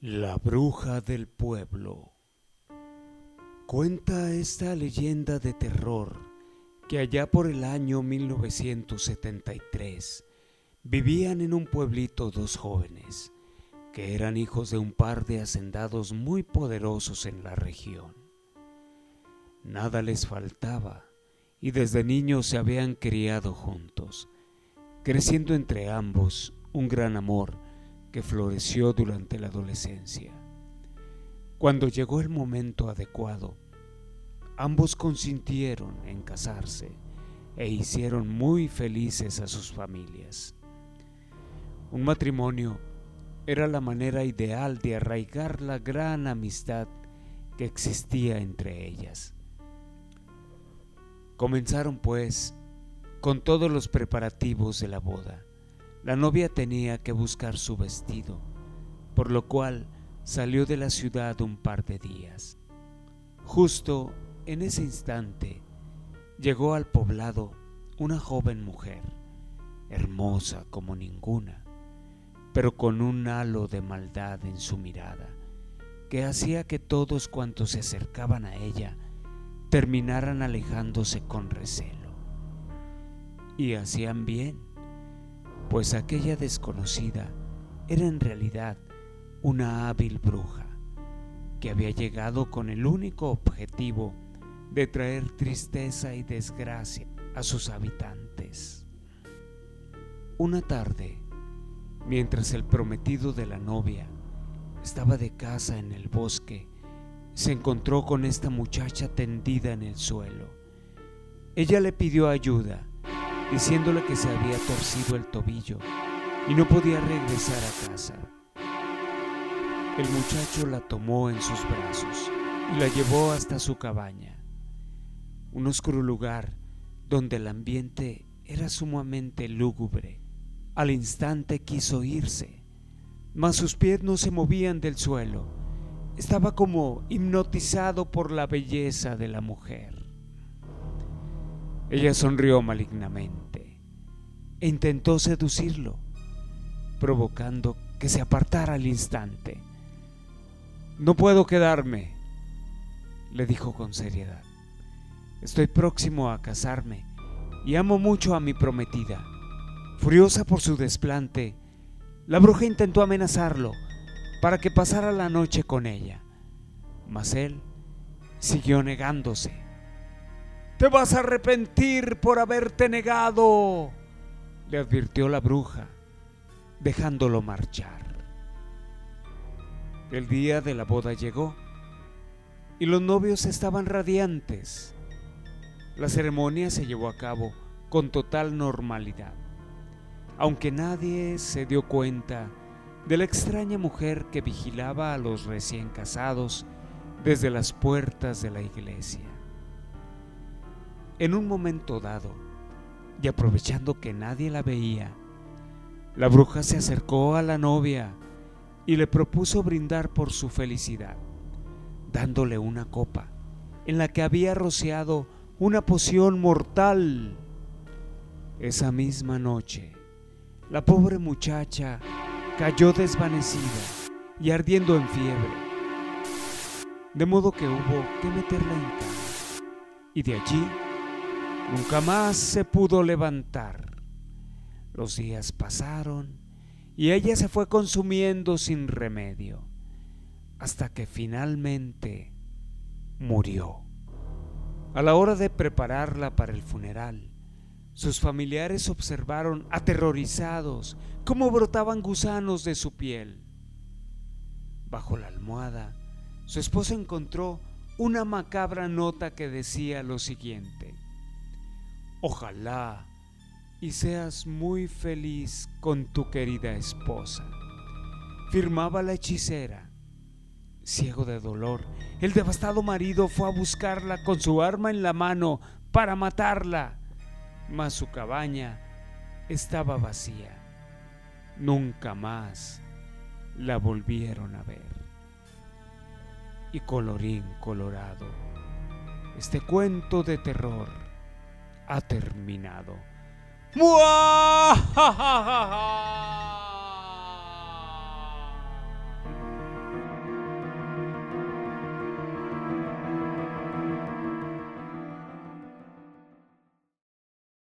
La bruja del pueblo. Cuenta esta leyenda de terror que allá por el año 1973 vivían en un pueblito dos jóvenes que eran hijos de un par de hacendados muy poderosos en la región. Nada les faltaba y desde niños se habían criado juntos, creciendo entre ambos un gran amor que floreció durante la adolescencia. Cuando llegó el momento adecuado, ambos consintieron en casarse e hicieron muy felices a sus familias. Un matrimonio era la manera ideal de arraigar la gran amistad que existía entre ellas. Comenzaron pues con todos los preparativos de la boda la novia tenía que buscar su vestido, por lo cual salió de la ciudad un par de días. Justo en ese instante llegó al poblado una joven mujer, hermosa como ninguna, pero con un halo de maldad en su mirada, que hacía que todos cuantos se acercaban a ella terminaran alejándose con recelo. Y hacían bien, pues aquella desconocida era en realidad una hábil bruja que había llegado con el único objetivo de traer tristeza y desgracia a sus habitantes. Una tarde, mientras el prometido de la novia estaba de casa en el bosque, se encontró con esta muchacha tendida en el suelo. Ella le pidió ayuda diciéndole que se había torcido el tobillo y no podía regresar a casa. El muchacho la tomó en sus brazos y la llevó hasta su cabaña, un oscuro lugar donde el ambiente era sumamente lúgubre. Al instante quiso irse, mas sus pies no se movían del suelo. Estaba como hipnotizado por la belleza de la mujer. Ella sonrió malignamente e intentó seducirlo, provocando que se apartara al instante. No puedo quedarme, le dijo con seriedad. Estoy próximo a casarme y amo mucho a mi prometida. Furiosa por su desplante, la bruja intentó amenazarlo para que pasara la noche con ella, mas él siguió negándose. Te vas a arrepentir por haberte negado, le advirtió la bruja, dejándolo marchar. El día de la boda llegó y los novios estaban radiantes. La ceremonia se llevó a cabo con total normalidad, aunque nadie se dio cuenta de la extraña mujer que vigilaba a los recién casados desde las puertas de la iglesia. En un momento dado, y aprovechando que nadie la veía, la bruja se acercó a la novia y le propuso brindar por su felicidad, dándole una copa en la que había rociado una poción mortal. Esa misma noche, la pobre muchacha cayó desvanecida y ardiendo en fiebre, de modo que hubo que meterla en cama. Y de allí Nunca más se pudo levantar. Los días pasaron y ella se fue consumiendo sin remedio, hasta que finalmente murió. A la hora de prepararla para el funeral, sus familiares observaron aterrorizados cómo brotaban gusanos de su piel. Bajo la almohada, su esposa encontró una macabra nota que decía lo siguiente. Ojalá y seas muy feliz con tu querida esposa. Firmaba la hechicera. Ciego de dolor, el devastado marido fue a buscarla con su arma en la mano para matarla, mas su cabaña estaba vacía. Nunca más la volvieron a ver. Y colorín colorado, este cuento de terror ha terminado. ¡Muahahaha!